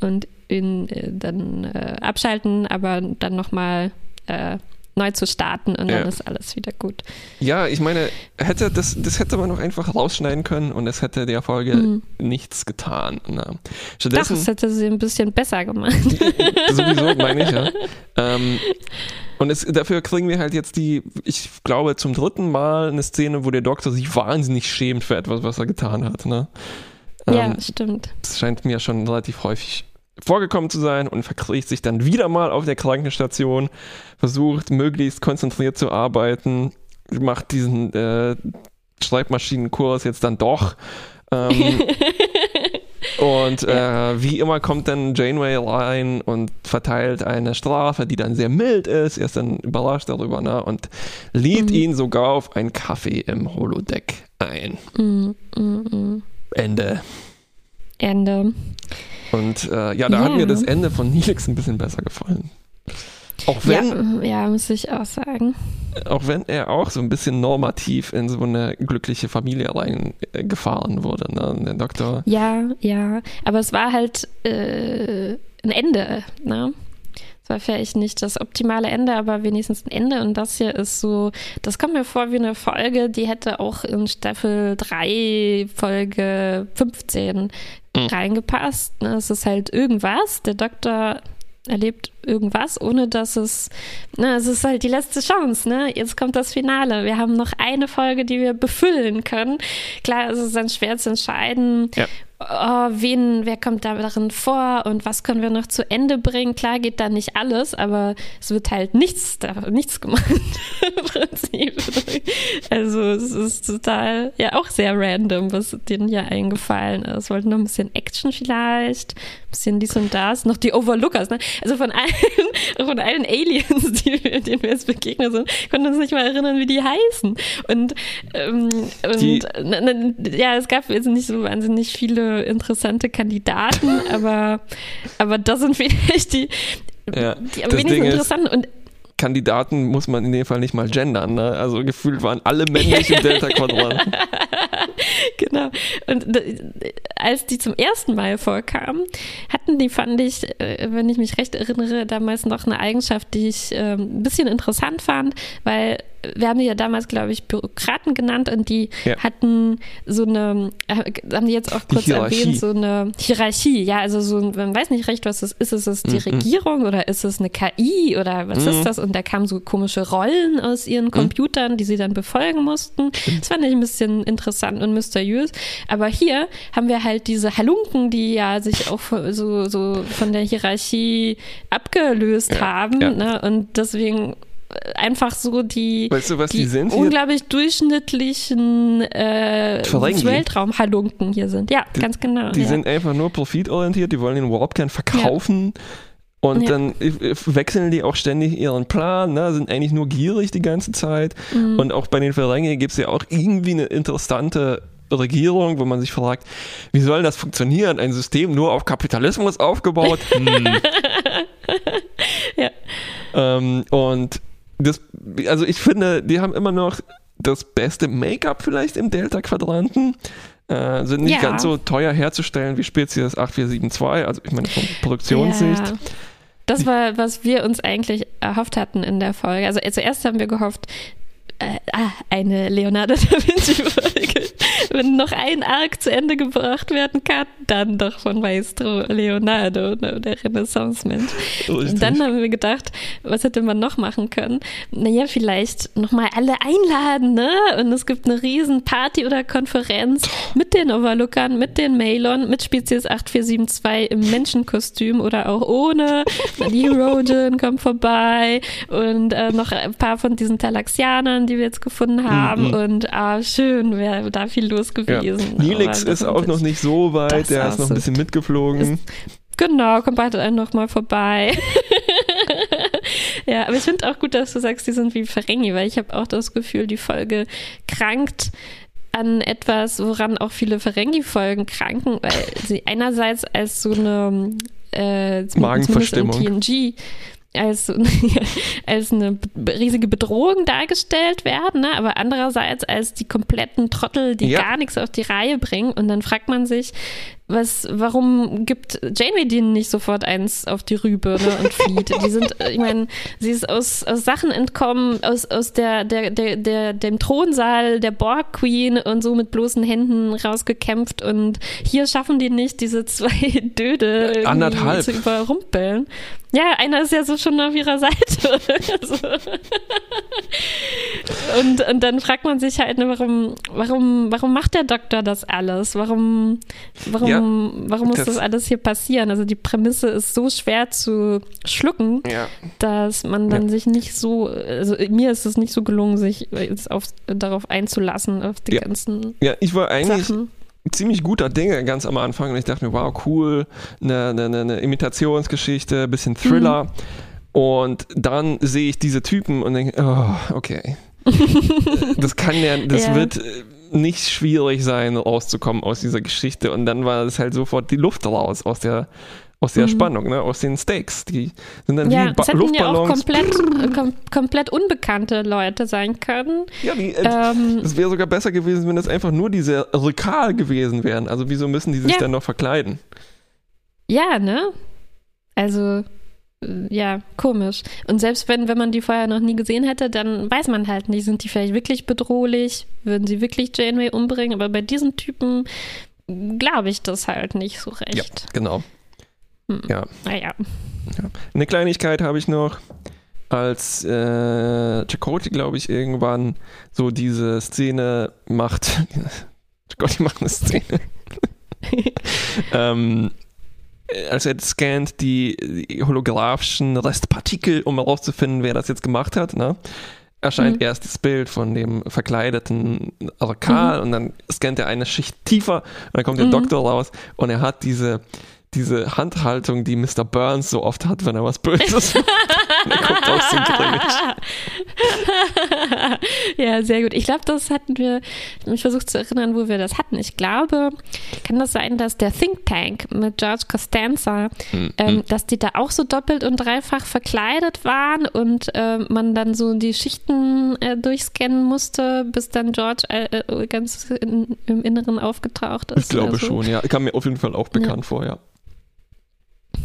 und ihn äh, dann äh, abschalten, aber dann nochmal äh, neu zu starten und dann Ja. ist alles wieder gut. Ja, ich meine, hätte das, das hätte man noch einfach rausschneiden können und es hätte der Folge Mhm. nichts getan. Na. Doch, Stattdessen, das hätte sie ein bisschen besser gemacht. *laughs* sowieso meine ich ja. *laughs* Ähm, und es, dafür kriegen wir halt jetzt die, ich glaube, zum dritten Mal eine Szene, wo der Doktor sich wahnsinnig schämt für etwas, was er getan hat. Ne? ja, Ähm, stimmt. das scheint mir schon relativ häufig vorgekommen zu sein und verkriecht sich dann wieder mal auf der Krankenstation, versucht möglichst konzentriert zu arbeiten, macht diesen äh, Schreibmaschinenkurs jetzt dann doch. Ähm, *laughs* und äh, wie immer kommt dann Janeway rein und verteilt eine Strafe, die dann sehr mild ist. Er ist dann überrascht darüber ne? und lädt Mhm. ihn sogar auf einen Kaffee im Holodeck ein. Mm, mm, mm. Ende. Ende. Und äh, ja, da ja. hat mir das Ende von Nilix ein bisschen besser gefallen. Auch wenn. Ja, ja, muss ich auch sagen. Auch wenn er auch so ein bisschen normativ in so eine glückliche Familie reingefahren wurde, ne? Der Doktor. Ja, ja. Aber es war halt äh, ein Ende, ne? Es war vielleicht nicht das optimale Ende, aber wenigstens ein Ende. Und das hier ist so, das kommt mir vor wie eine Folge, die hätte auch in Staffel 3, Folge 15 mhm. reingepasst. Ne? Es ist halt irgendwas. Der Doktor erlebt irgendwas, ohne dass es, na, es ist halt die letzte Chance, ne? Jetzt kommt das Finale. Wir haben noch eine Folge, die wir befüllen können. Klar, es ist dann schwer zu entscheiden, ja oh, wen, wer kommt da darin vor und was können wir noch zu Ende bringen. Klar geht da nicht alles, aber es wird halt nichts, da, nichts gemacht *laughs* im Prinzip. Also es ist total, ja auch sehr random, was denen hier eingefallen ist. Wollten noch ein bisschen Action vielleicht, ein bisschen dies und das, noch die Overlookers. Ne? Also von allen, von allen Aliens, die, denen wir jetzt begegnet sind, konnten uns nicht mal erinnern, wie die heißen. Und, ähm, und die, ja, es gab jetzt nicht so wahnsinnig viele interessante Kandidaten, aber, aber das sind *laughs* vielleicht die, ja, die am wenigsten interessanten. Und Kandidaten muss man in dem Fall nicht mal gendern. Ne? Also gefühlt waren alle männlich im *laughs* Delta-Quadrant. genau. Und als die zum ersten Mal vorkamen, hatten die, fand ich, äh, wenn ich mich recht erinnere, damals noch eine Eigenschaft, die ich ähm, ein bisschen interessant fand, weil wir haben die ja damals, glaube ich, Bürokraten genannt und die ja. hatten so eine, äh, haben die jetzt auch kurz erwähnt, so eine Hierarchie. Ja, also so, man weiß nicht recht, was das ist. Ist es die mhm. Regierung oder ist es eine KI oder was mhm. ist das? Und da kamen so komische Rollen aus ihren mhm. Computern, die sie dann befolgen mussten. Das fand ich ein bisschen interessant und mysteriös. Aber hier haben wir halt diese Halunken, die ja sich auch so, so von der Hierarchie abgelöst ja. haben. Ja. Ne? Und deswegen einfach so die, weißt du, was die, die sind unglaublich hier? durchschnittlichen äh, Weltraumhalunken hier sind. Ja, die, ganz genau. Die ja. sind einfach nur profitorientiert, die wollen den Warp gern verkaufen. Ja. Und ja. dann wechseln die auch ständig ihren Plan, ne? sind eigentlich nur gierig die ganze Zeit. Mhm. Und auch bei den Ferengi gibt es ja auch irgendwie eine interessante Regierung, wo man sich fragt, wie soll das funktionieren? Ein System nur auf Kapitalismus aufgebaut? *laughs* Hm. ja. Ähm, und das, also ich finde, die haben immer noch das beste Make-up vielleicht im Delta-Quadranten. Äh, sind nicht ja. ganz so teuer herzustellen wie Spezies 8472, also ich meine von Produktionssicht. Ja. Das war, was wir uns eigentlich erhofft hatten in der Folge. Also zuerst haben wir gehofft, äh, ah, eine Leonardo da Vinci-Folge. Wenn noch ein Arc zu Ende gebracht werden kann, dann doch von Maestro Leonardo, ne, der Renaissance-Mensch. Und dann haben wir gedacht, was hätte man noch machen können? Naja, vielleicht nochmal alle einladen, ne? Und es gibt eine riesen Party oder Konferenz mit den Overlookern, mit den Mailon, mit Spezies 8472 im Menschenkostüm oder auch ohne. Die Herogen kommt vorbei und äh, noch ein paar von diesen Talaxianern, die wir jetzt gefunden haben. Mhm. Und ah, schön, wäre da viel los gewesen. Ja. Nilix ist auch noch nicht so weit, der ist noch ein bisschen mitgeflogen. Ist, genau, kommt bald einen noch mal vorbei. *laughs* ja, aber ich finde auch gut, dass du sagst, die sind wie Ferengi, weil ich habe auch das Gefühl, die Folge krankt an etwas, woran auch viele Ferengi-Folgen kranken, weil sie einerseits als so eine äh, Magenverstimmung. TNG als, *laughs* als eine riesige Bedrohung dargestellt werden, ne? aber andererseits als die kompletten Trottel, die ja. gar nichts auf die Reihe bringen. Und dann fragt man sich, was, warum gibt Janeway denen nicht sofort eins auf die Rübe ne, und flieht? Die sind, ich meine, sie ist aus, aus Sachen entkommen, aus, aus der, der, der, der, dem Thronsaal der Borg Queen und so mit bloßen Händen rausgekämpft und hier schaffen die nicht, diese *laughs* zwei Döde zu überrumpeln. Ja, einer ist ja so schon auf ihrer Seite. *laughs* und, und dann fragt man sich halt, ne, warum, warum, warum macht der Doktor das alles? Warum, warum, ja, warum muss das, das, alles hier passieren? Also die Prämisse ist so schwer zu schlucken, ja. dass man dann ja. sich nicht so, also mir ist es nicht so gelungen, sich auf, darauf einzulassen, auf die ganzen. Ja, ich war eigentlich. Sachen ziemlich guter Dinge ganz am Anfang und ich dachte mir, wow, cool, eine, eine, eine Imitationsgeschichte, bisschen Thriller. Mhm. Und dann sehe ich diese Typen und denke, oh, okay. *laughs* das kann ja, das ja. wird nicht schwierig sein, rauszukommen aus dieser Geschichte. Und dann war es halt sofort die Luft raus aus der, aus der mhm. Spannung, ne? aus den Stakes. Die sind dann ja, wie ba es hätten ja auch komplett, *laughs* äh, kom komplett unbekannte Leute sein können. Ja, die, äh, ähm, es wäre sogar besser gewesen, wenn das einfach nur diese Rekal gewesen wären. Also wieso müssen die sich ja. dann noch verkleiden? Ja, ne? Also äh, ja, komisch. Und selbst wenn, wenn man die vorher noch nie gesehen hätte, dann weiß man halt nicht, sind die vielleicht wirklich bedrohlich, würden sie wirklich Janeway umbringen, aber bei diesen Typen glaube ich das halt nicht so recht. Ja, genau. Hm. Ja. Naja. Ja. Eine Kleinigkeit habe ich noch, als äh, Chakoti, glaube ich, irgendwann so diese Szene macht. *laughs* Chakoti macht eine Szene. *laughs* ähm, äh, als er scannt die, die, holographischen Restpartikel, um herauszufinden, wer das jetzt gemacht hat, ne? erscheint mhm. erst das Bild von dem verkleideten Arkal mhm. und dann scannt er eine Schicht tiefer und dann kommt der mhm. Doktor raus und er hat diese diese Handhaltung, die Mr. Burns so oft hat, wenn er was Böses macht. er guckt auch so Ja, sehr gut. Ich glaube, das hatten wir, ich versucht zu erinnern, wo wir das hatten. Ich glaube, kann das sein, dass der Think Tank mit George Costanza, mhm. ähm, dass die da auch so doppelt und dreifach verkleidet waren und äh, man dann so die Schichten äh, durchscannen musste, bis dann George äh, äh ganz in, im Inneren aufgetaucht ist. Ich glaube so. schon, ja. Kam mir auf jeden Fall auch bekannt ja. vor, ja.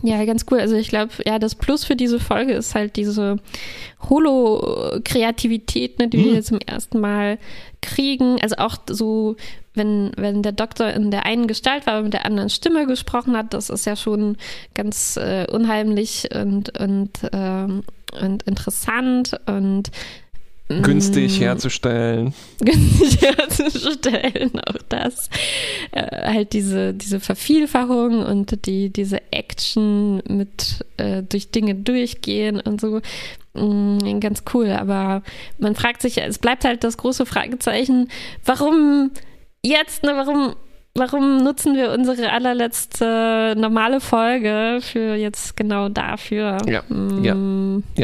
Ja, ganz cool. Also ich glaube, ja, das Plus für diese Folge ist halt diese Holo-Kreativität, ne, die mhm. wir jetzt zum ersten Mal kriegen. Also auch so, wenn, wenn der Doktor in der einen Gestalt war, aber mit der anderen Stimme gesprochen hat, das ist ja schon ganz äh, unheimlich und, und, ähm, und interessant und günstig mm. herzustellen. *laughs* Günstig herzustellen, auch das. Äh, halt diese, diese Vervielfachung und die, diese Action mit äh, durch Dinge durchgehen und so. Mm, ganz cool, aber man fragt sich, es bleibt halt das große Fragezeichen, warum jetzt, ne, warum warum nutzen wir unsere allerletzte normale Folge für jetzt genau dafür? Ja, mm, ja,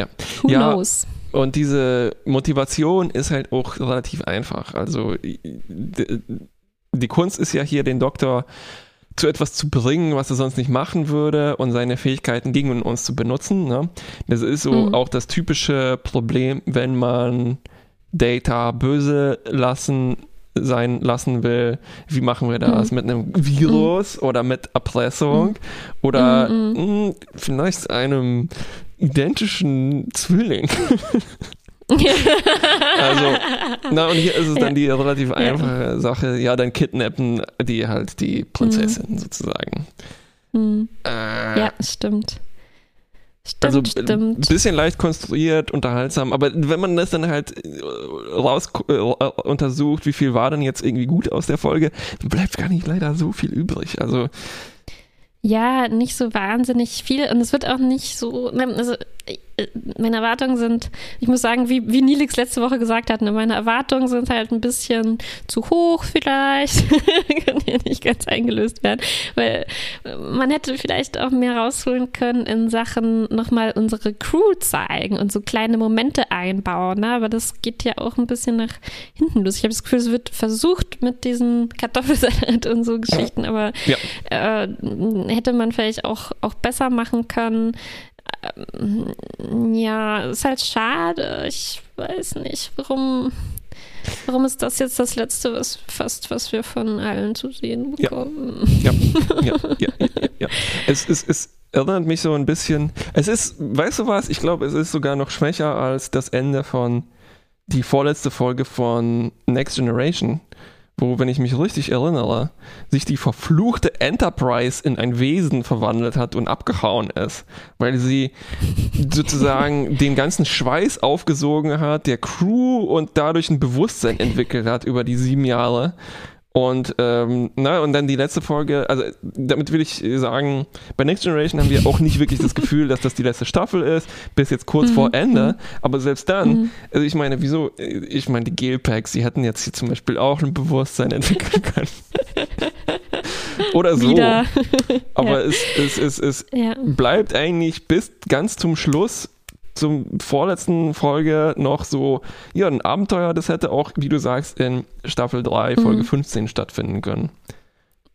ja. Who ja, knows? Und diese Motivation ist halt auch relativ einfach. Also die, Kunst ist ja hier, den Doktor zu etwas zu bringen, was er sonst nicht machen würde und seine Fähigkeiten gegen uns zu benutzen. Ne? Das ist so mhm. auch das typische Problem, wenn man Data böse lassen sein lassen will. Wie machen wir das? Mhm. Mit einem Virus mhm. oder mit Erpressung mhm. oder mh, mhm, mhm. vielleicht einem identischen Zwilling. *laughs* *laughs* *laughs* also, na und hier ist es dann die relativ einfache ja. Sache, ja, dann kidnappen die halt die Prinzessin mhm. sozusagen. Mhm. Äh, ja, stimmt. Stimmt, also ein bisschen leicht konstruiert, unterhaltsam, aber wenn man das dann halt äh, raus äh, untersucht, wie viel war denn jetzt irgendwie gut aus der Folge, bleibt gar nicht leider so viel übrig. Also ja, nicht so wahnsinnig viel. Und es wird auch nicht so, ne, also meine Erwartungen sind, ich muss sagen, wie, wie Nilix letzte Woche gesagt hat, ne, meine Erwartungen sind halt ein bisschen zu hoch vielleicht, *laughs* können hier nicht ganz eingelöst werden, weil man hätte vielleicht auch mehr rausholen können in Sachen nochmal unsere Crew zeigen und so kleine Momente einbauen, ne? aber das geht ja auch ein bisschen nach hinten los. Ich habe das Gefühl, es wird versucht mit diesen Kartoffelsalat und so Geschichten, aber ja. äh, hätte man vielleicht auch, auch besser machen können. Ähm, ja, ist halt schade. Ich weiß nicht, warum. Warum ist das jetzt das Letzte, was fast, was wir von allen zu sehen bekommen? Ja, ja, ja, ja, ja. Es, es, es erinnert mich so ein bisschen. Es ist, weißt du was? Ich glaube, es ist sogar noch schwächer als das Ende von die vorletzte Folge von Next Generation wo, wenn ich mich richtig erinnere, sich die verfluchte Enterprise in ein Wesen verwandelt hat und abgehauen ist, weil sie sozusagen *laughs* den ganzen Schweiß aufgesogen hat, der Crew und dadurch ein Bewusstsein entwickelt hat über die sieben Jahre und, ähm, na, und dann die letzte Folge, also damit will ich sagen, bei Next Generation haben wir auch nicht wirklich das Gefühl, dass das die letzte Staffel ist, bis jetzt kurz mhm. vor Ende. Mhm. Aber selbst dann, mhm. also ich meine, wieso, ich meine, die Gelpacks, sie hätten jetzt hier zum Beispiel auch ein Bewusstsein entwickeln können. *laughs* Oder so. Aber *laughs* ja. es, es, es, es ja. bleibt eigentlich bis ganz zum Schluss zur vorletzten Folge noch so, ja, ein Abenteuer, das hätte auch, wie du sagst, in Staffel 3, Folge mhm. 15 stattfinden können.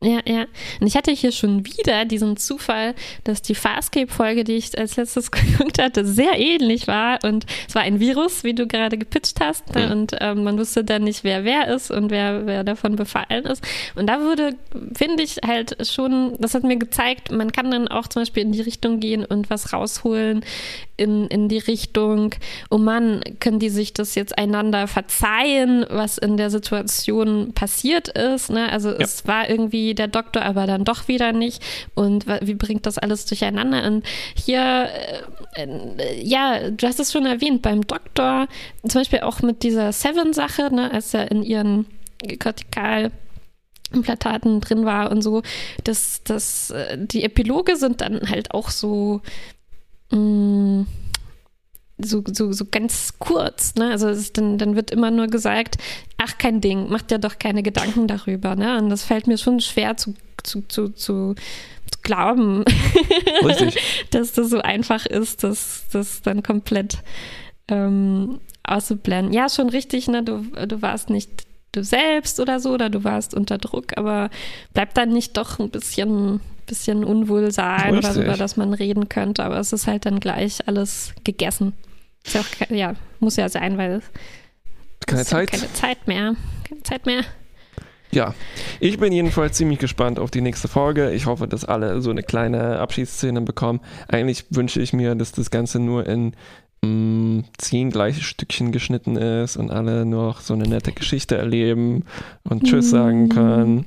Ja, ja. Und ich hatte hier schon wieder diesen Zufall, dass die Farscape-Folge, die ich als letztes *laughs* geguckt hatte, sehr ähnlich war. Und es war ein Virus, wie du gerade gepitcht hast. Ne? Mhm. Und ähm, man wusste dann nicht, wer wer ist und wer, wer davon befallen ist. Und da wurde, finde ich, halt schon, das hat mir gezeigt, man kann dann auch zum Beispiel in die Richtung gehen und was rausholen in, in die Richtung, oh Mann, können die sich das jetzt einander verzeihen, was in der Situation passiert ist. Ne? Also ja. es war irgendwie der Doktor, aber dann doch wieder nicht. Und wie bringt das alles durcheinander? Und hier, äh, äh, ja, du hast es schon erwähnt, beim Doktor, zum Beispiel auch mit dieser Seven-Sache, ne, als er in ihren Kortikal Implantaten drin war und so, dass das, äh, die Epiloge sind dann halt auch so mh, mm, so, so, so ganz kurz, ne? Also dann, dann wird immer nur gesagt, ach kein Ding, macht ja doch keine Gedanken darüber, ne? Und das fällt mir schon schwer zu, zu, zu, zu, zu glauben, *laughs* dass das so einfach ist, dass das dann komplett ähm, auszublenden. Ja, schon richtig, ne? Du, du warst nicht du selbst oder so, oder du warst unter Druck, aber bleibt dann nicht doch ein bisschen, bisschen Unwohlsein oder so, über das man reden könnte, aber es ist halt dann gleich alles gegessen. Ist ja, auch, ja muss ja sein, weil keine Zeit. keine Zeit mehr. Keine Zeit mehr. Ja, ich bin jedenfalls ziemlich gespannt auf die nächste Folge. Ich hoffe, dass alle so eine kleine Abschiedsszene bekommen. Eigentlich wünsche ich mir, dass das Ganze nur in mh, zehn gleiche Stückchen geschnitten ist und alle noch so eine nette Geschichte erleben und Tschüss sagen können.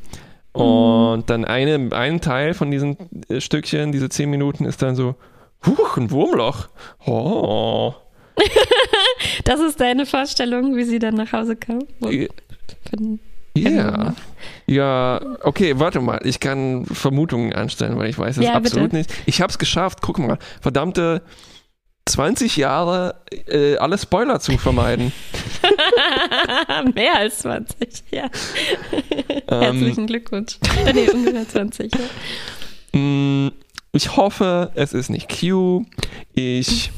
Und dann eine, ein Teil von diesen äh, Stückchen, diese zehn Minuten, ist dann so, huch, ein Wurmloch. Oh. *laughs* das ist deine Vorstellung, wie sie dann nach Hause kam? Ja. Ja, okay, warte mal. Ich kann Vermutungen anstellen, weil ich weiß es ja, absolut bitte. nicht. Ich habe es geschafft. Guck mal, verdammte 20 Jahre äh, alle Spoiler zu vermeiden. *laughs* Mehr als 20, ja. Ähm, Herzlichen Glückwunsch. Nee, ungefähr 20. Ja. Mm, ich hoffe, es ist nicht Q. Ich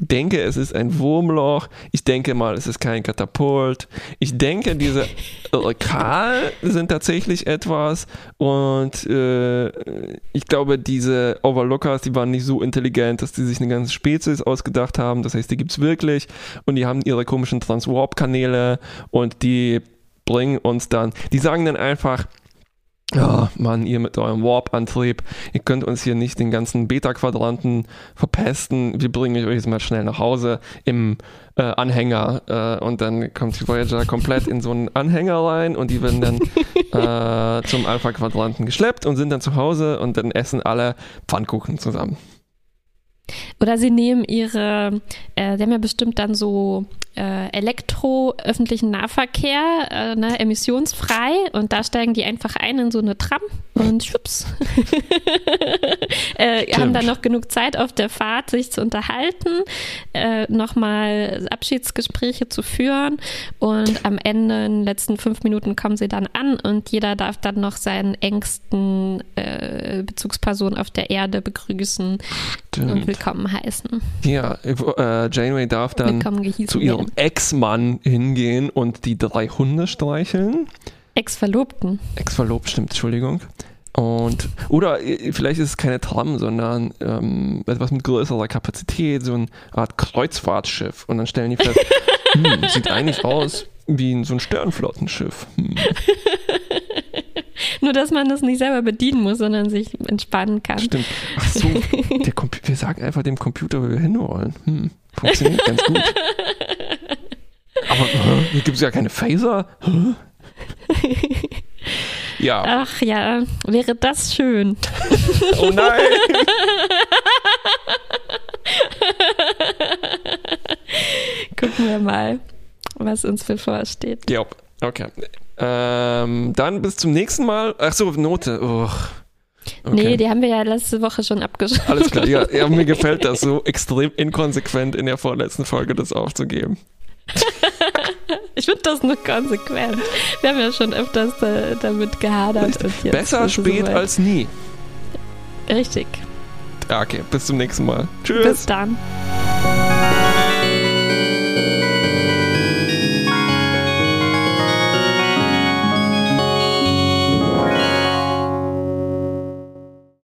denke, es ist ein Wurmloch. Ich denke mal, es ist kein Katapult. Ich denke, diese *laughs* Rekal sind tatsächlich etwas. Und äh, ich glaube, diese Overlookers, die waren nicht so intelligent, dass die sich eine ganze Spezies ausgedacht haben. Das heißt, die gibt es wirklich. Und die haben ihre komischen Transwarp-Kanäle und die bringen uns dann, die sagen dann einfach, ja, Mann, ihr mit eurem Warp-Antrieb, ihr könnt uns hier nicht den ganzen Beta-Quadranten verpesten. Wir bringen euch jetzt mal schnell nach Hause im äh, Anhänger. Äh, und dann kommt die Voyager komplett in so einen Anhänger rein und die werden dann *laughs* äh, zum Alpha-Quadranten geschleppt und sind dann zu Hause und dann essen alle Pfannkuchen zusammen. Oder sie nehmen ihre, äh, sie haben ja bestimmt dann so äh, Elektro-öffentlichen Nahverkehr, äh, ne, emissionsfrei und da steigen die einfach ein in so eine Tram und schwupps. *laughs* äh, haben dann noch genug Zeit auf der Fahrt, sich zu unterhalten, äh, nochmal Abschiedsgespräche zu führen und am Ende, in den letzten fünf Minuten, kommen sie dann an und jeder darf dann noch seinen engsten äh, Bezugsperson auf der Erde begrüßen Stimmt. und willkommen heißen. Ja, äh, Janeway darf dann zu ihrem Ex-Mann hingehen und die drei Hunde streicheln. Ex-Verlobten. Ex-Verlobt, stimmt, Entschuldigung. Und, oder äh, vielleicht ist es keine Tram, sondern ähm, etwas mit größerer Kapazität, so eine Art Kreuzfahrtschiff. Und dann stellen die fest, *laughs* hm, sieht eigentlich aus wie so ein Sternflottenschiff. Hm. Nur, dass man das nicht selber bedienen muss, sondern sich entspannen kann. Stimmt. Ach so, *laughs* wir sagen einfach dem Computer, wo wir hinwollen. Hm, funktioniert ganz gut. *laughs* Aber hier gibt es ja keine Phaser. *laughs* ja. Ach ja, wäre das schön. *laughs* oh nein! *laughs* Gucken wir mal, was uns bevorsteht. Ja, okay. Ähm, dann bis zum nächsten Mal. Ach so, Note. Oh. Okay. Nee, die haben wir ja letzte Woche schon abgeschlossen. Alles klar, ja, ja, mir gefällt das so extrem inkonsequent in der vorletzten Folge das aufzugeben. *laughs* ich finde das nur konsequent. Wir haben ja schon öfters da, damit gehadert. Besser spät als nie. Richtig. Ja, okay, bis zum nächsten Mal. Tschüss. Bis dann.